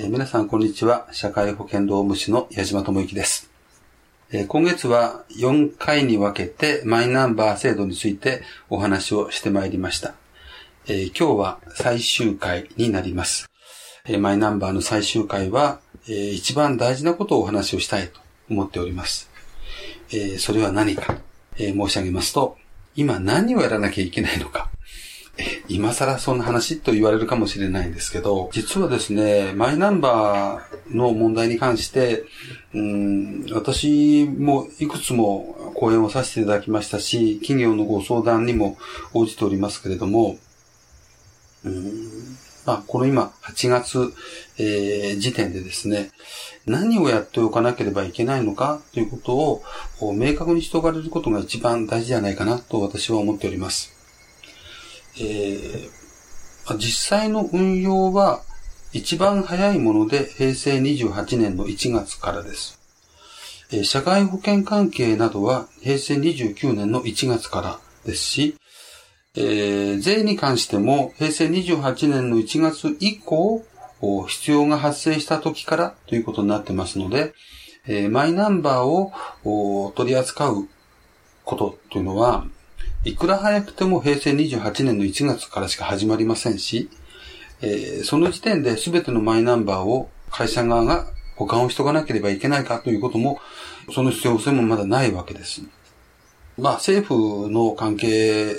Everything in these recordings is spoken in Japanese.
えー、皆さんこんにちは。社会保険労務士の矢島智之です。えー、今月は4回に分けてマイナンバー制度についてお話をしてまいりました。えー、今日は最終回になります。えマイナンバーの最終回は、え一番大事なことをお話をしたいと思っております。えそれは何か、え申し上げますと、今何をやらなきゃいけないのか。今更そんな話と言われるかもしれないんですけど、実はですね、マイナンバーの問題に関して、うん、私もいくつも講演をさせていただきましたし、企業のご相談にも応じておりますけれども、うんあ、この今、8月、えー、時点でですね、何をやっておかなければいけないのかということを明確にしておかれることが一番大事じゃないかなと私は思っております。えー、実際の運用は一番早いもので平成28年の1月からです。えー、社会保険関係などは平成29年の1月からですし、えー、税に関しても平成28年の1月以降、必要が発生した時からということになってますので、えー、マイナンバーを取り扱うことというのは、いくら早くても平成28年の1月からしか始まりませんし、えー、その時点で全てのマイナンバーを会社側が保管をしとかなければいけないかということも、その必要性もまだないわけです。まあ政府の関係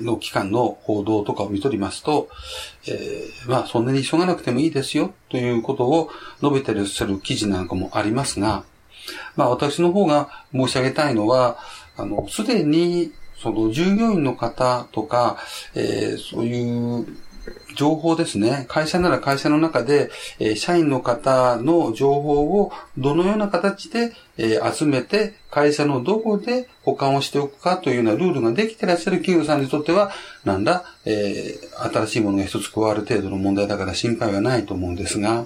の機関の報道とかを見とりますと、えー、まあそんなに急がなくてもいいですよということを述べてらっしゃる記事なんかもありますが、まあ私の方が申し上げたいのは、あの、すでにその従業員の方とか、えー、そういう情報ですね。会社なら会社の中で、えー、社員の方の情報をどのような形で、えー、集めて、会社のどこで保管をしておくかというようなルールができてらっしゃる企業さんにとっては、なんだ、えー、新しいものが一つ加わる程度の問題だから心配はないと思うんですが、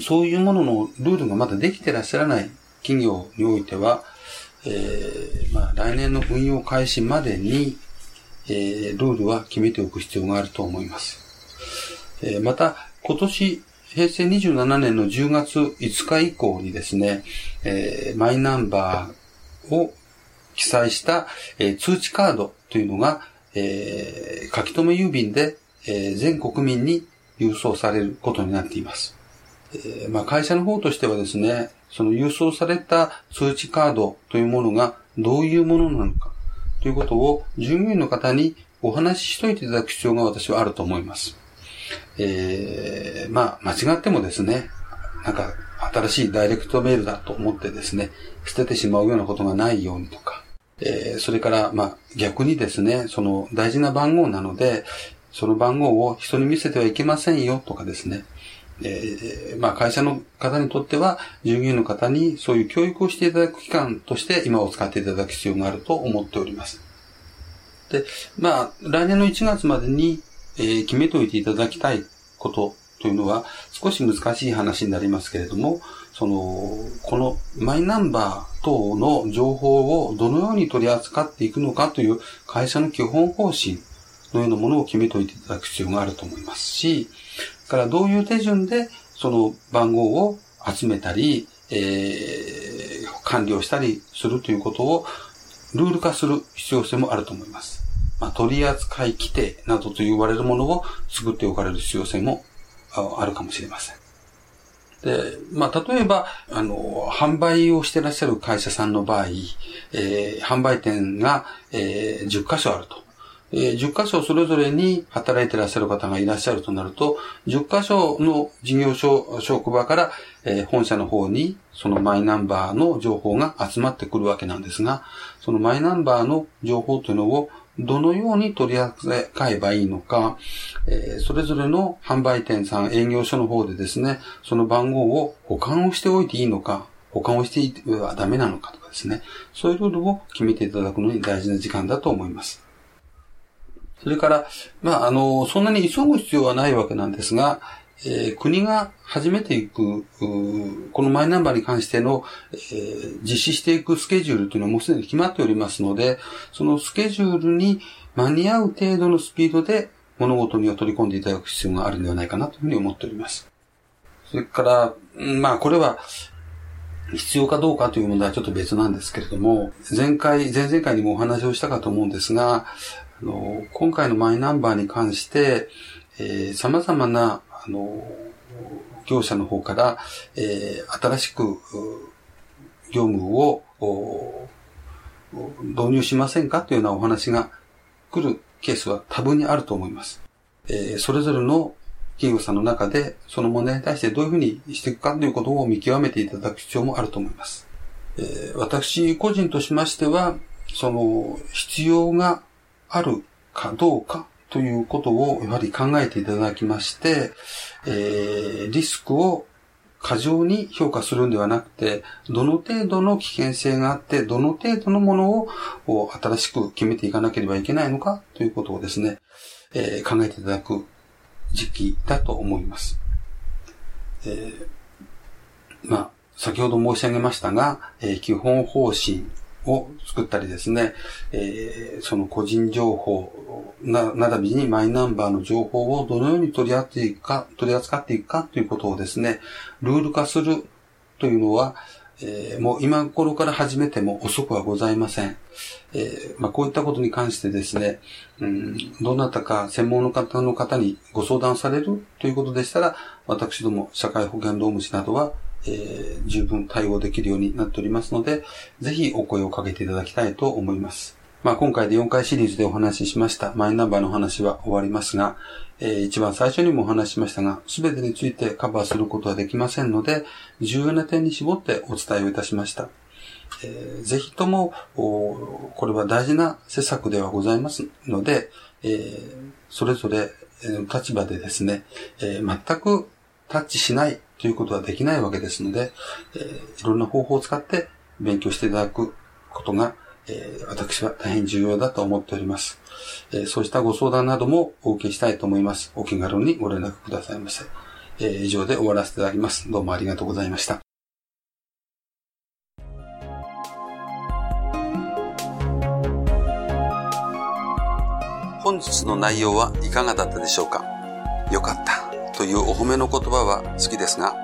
そういうもののルールがまだできてらっしゃらない企業においては、えー、まあ、来年の運用開始までに、えー、ルールは決めておく必要があると思います。えー、また、今年、平成27年の10月5日以降にですね、えー、マイナンバーを記載した、えー、通知カードというのが、えー、書き留め郵便で、えー、全国民に郵送されることになっています。えー、まあ、会社の方としてはですね、その郵送された通知カードというものがどういうものなのかということを従業員の方にお話ししといていただく必要が私はあると思います。えー、まあ、間違ってもですね、なんか新しいダイレクトメールだと思ってですね、捨ててしまうようなことがないようにとか、えー、それから、まあ、逆にですね、その大事な番号なので、その番号を人に見せてはいけませんよとかですね、えー、まあ会社の方にとっては、従業員の方にそういう教育をしていただく機関として今を使っていただく必要があると思っております。で、まあ、来年の1月までに、えー、決めておいていただきたいことというのは少し難しい話になりますけれども、その、このマイナンバー等の情報をどのように取り扱っていくのかという会社の基本方針のようなものを決めておいていただく必要があると思いますし、からどういう手順でその番号を集めたり、えー、管理をしたりするということをルール化する必要性もあると思います。まあ、取扱規定などと言われるものを作っておかれる必要性もあるかもしれません。で、まあ、例えば、あの、販売をしてらっしゃる会社さんの場合、えー、販売店が、えー、10箇所あると。えー、10箇所それぞれに働いてらっしゃる方がいらっしゃるとなると、10箇所の事業所、職場から、えー、本社の方にそのマイナンバーの情報が集まってくるわけなんですが、そのマイナンバーの情報というのをどのように取り扱えばいいのか、えー、それぞれの販売店さん、営業所の方でですね、その番号を保管をしておいていいのか、保管をしていてはダメなのかとかですね、そういうルールを決めていただくのに大事な時間だと思います。それから、まあ、あの、そんなに急ぐ必要はないわけなんですが、えー、国が始めていく、このマイナンバーに関しての、えー、実施していくスケジュールというのはもうすでに決まっておりますので、そのスケジュールに間に合う程度のスピードで物事には取り込んでいただく必要があるんではないかなというふうに思っております。それから、まあこれは必要かどうかという問題はちょっと別なんですけれども、前回、前々回にもお話をしたかと思うんですが、あの、今回のマイナンバーに関して、えー、様々な、あの、業者の方から、えー、新しく、業務を、導入しませんか？というようなお話が来るケースは多分にあると思います。えー、それぞれの企業さんの中で、その問題に対してどういうふうにしていくかということを見極めていただく必要もあると思います。えー、私個人としましては、その、必要があるかどうかということをやはり考えていただきまして、えー、リスクを過剰に評価するんではなくて、どの程度の危険性があって、どの程度のものを新しく決めていかなければいけないのかということをですね、えー、考えていただく時期だと思います。えー、まあ、先ほど申し上げましたが、えー、基本方針を作ったりですね、えー、その個人情報な、並びにマイナンバーの情報をどのように取り扱っていくか、取り扱っていくかということをですね、ルール化するというのは、えー、もう今頃から始めても遅くはございません。えー、まあ、こういったことに関してですね、うん、どなたか専門の方の方にご相談されるということでしたら、私ども社会保険労務士などはえー、十分対応できるようになっておりますので、ぜひお声をかけていただきたいと思います。まあ、今回で4回シリーズでお話ししましたマイナンバーの話は終わりますが、えー、一番最初にもお話ししましたが、すべてについてカバーすることはできませんので、重要な点に絞ってお伝えをいたしました。えー、ぜひとも、これは大事な施策ではございますので、えー、それぞれの立場でですね、えー、全くタッチしないということはできないわけですので、えー、いろんな方法を使って勉強していただくことが、えー、私は大変重要だと思っております、えー、そうしたご相談などもお受けしたいと思います。お気軽にご連絡くださいませ。えー、以上で終わらせていただきます。どうもありがとうございました。本日の内容はいかがだったでしょうか？よかった。というお褒めの言葉は好きですが、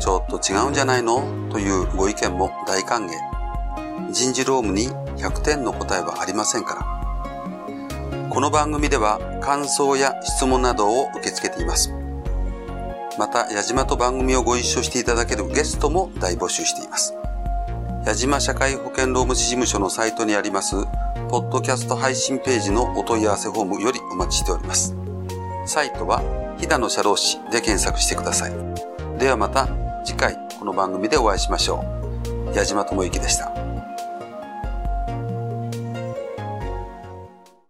ちょっと違うんじゃないの？というご意見も大歓迎。人事労務に100点の答えはありませんから。この番組では感想や質問などを受け付けています。また、矢島と番組をご一緒していただけるゲストも大募集しています。矢島社会保険労務士事務所のサイトにあります、ポッドキャスト配信ページのお問い合わせフォームよりお待ちしております。サイトは飛騨の社労士で検索してください。ではまた次回この番組でお会いしましょう。矢島智之でした。